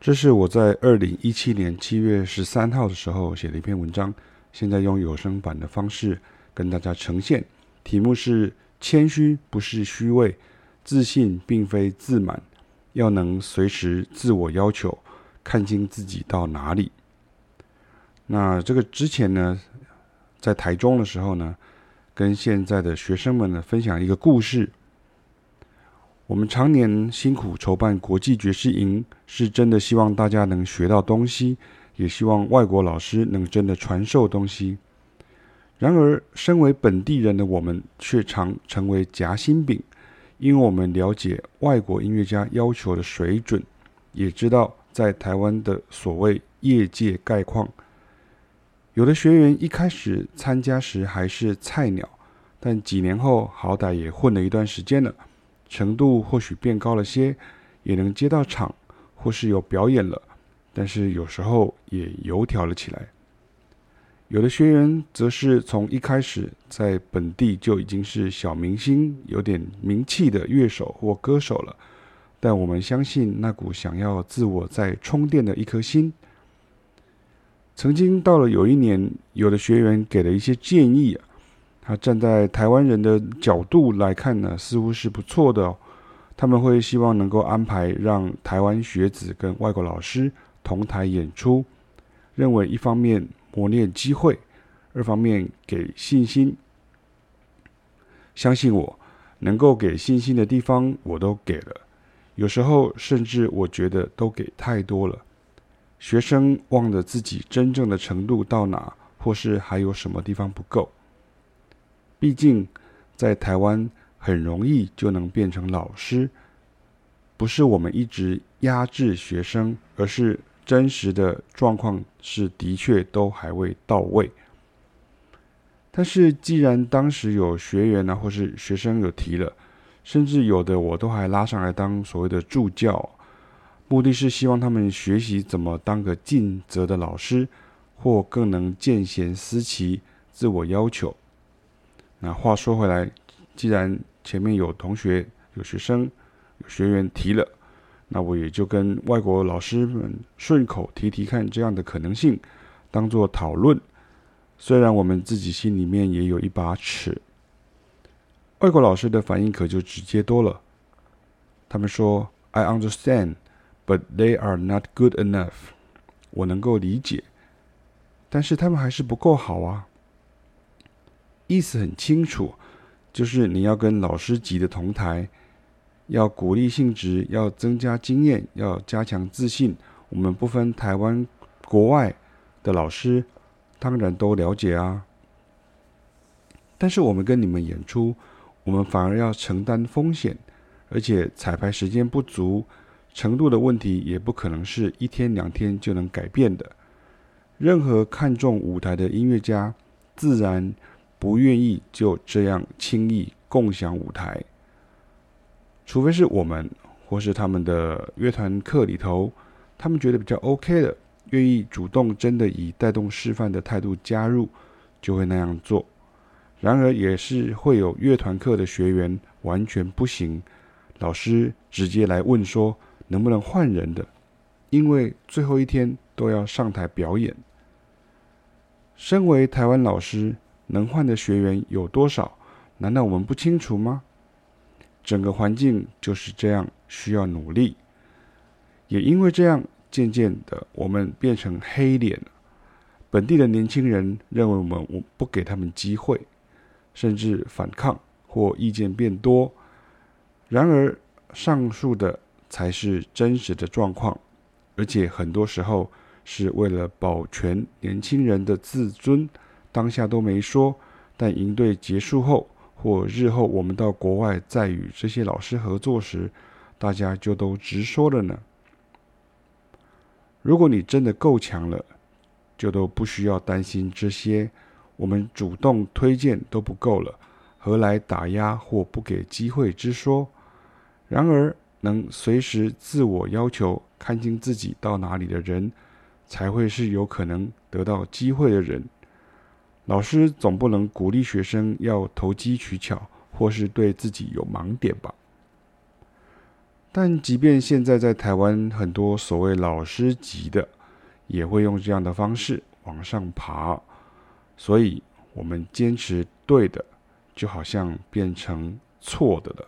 这是我在二零一七年七月十三号的时候写的一篇文章，现在用有声版的方式跟大家呈现。题目是：谦虚不是虚伪，自信并非自满，要能随时自我要求，看清自己到哪里。那这个之前呢，在台中的时候呢，跟现在的学生们呢分享一个故事。我们常年辛苦筹办国际爵士营，是真的希望大家能学到东西，也希望外国老师能真的传授东西。然而，身为本地人的我们，却常成为夹心饼，因为我们了解外国音乐家要求的水准，也知道在台湾的所谓业界概况。有的学员一开始参加时还是菜鸟，但几年后好歹也混了一段时间了。程度或许变高了些，也能接到场，或是有表演了，但是有时候也油条了起来。有的学员则是从一开始在本地就已经是小明星、有点名气的乐手或歌手了，但我们相信那股想要自我再充电的一颗心。曾经到了有一年，有的学员给了一些建议啊。他站在台湾人的角度来看呢，似乎是不错的哦。他们会希望能够安排让台湾学子跟外国老师同台演出，认为一方面磨练机会，二方面给信心。相信我，能够给信心的地方我都给了，有时候甚至我觉得都给太多了。学生忘了自己真正的程度到哪，或是还有什么地方不够。毕竟，在台湾很容易就能变成老师，不是我们一直压制学生，而是真实的状况是的确都还未到位。但是，既然当时有学员呢、啊，或是学生有提了，甚至有的我都还拉上来当所谓的助教，目的是希望他们学习怎么当个尽责的老师，或更能见贤思齐，自我要求。那话说回来，既然前面有同学、有学生、有学员提了，那我也就跟外国老师们顺口提提看这样的可能性，当做讨论。虽然我们自己心里面也有一把尺，外国老师的反应可就直接多了。他们说：“I understand, but they are not good enough。”我能够理解，但是他们还是不够好啊。意思很清楚，就是你要跟老师级的同台，要鼓励性质，要增加经验，要加强自信。我们不分台湾、国外的老师，当然都了解啊。但是我们跟你们演出，我们反而要承担风险，而且彩排时间不足，程度的问题也不可能是一天两天就能改变的。任何看重舞台的音乐家，自然。不愿意就这样轻易共享舞台，除非是我们或是他们的乐团课里头，他们觉得比较 OK 的，愿意主动真的以带动示范的态度加入，就会那样做。然而，也是会有乐团课的学员完全不行，老师直接来问说能不能换人的，因为最后一天都要上台表演。身为台湾老师。能换的学员有多少？难道我们不清楚吗？整个环境就是这样，需要努力。也因为这样，渐渐的我们变成黑脸了。本地的年轻人认为我们我不给他们机会，甚至反抗或意见变多。然而，上述的才是真实的状况，而且很多时候是为了保全年轻人的自尊。当下都没说，但营队结束后或日后我们到国外再与这些老师合作时，大家就都直说了呢。如果你真的够强了，就都不需要担心这些，我们主动推荐都不够了，何来打压或不给机会之说？然而，能随时自我要求、看清自己到哪里的人，才会是有可能得到机会的人。老师总不能鼓励学生要投机取巧，或是对自己有盲点吧？但即便现在在台湾，很多所谓老师级的，也会用这样的方式往上爬。所以，我们坚持对的，就好像变成错的了。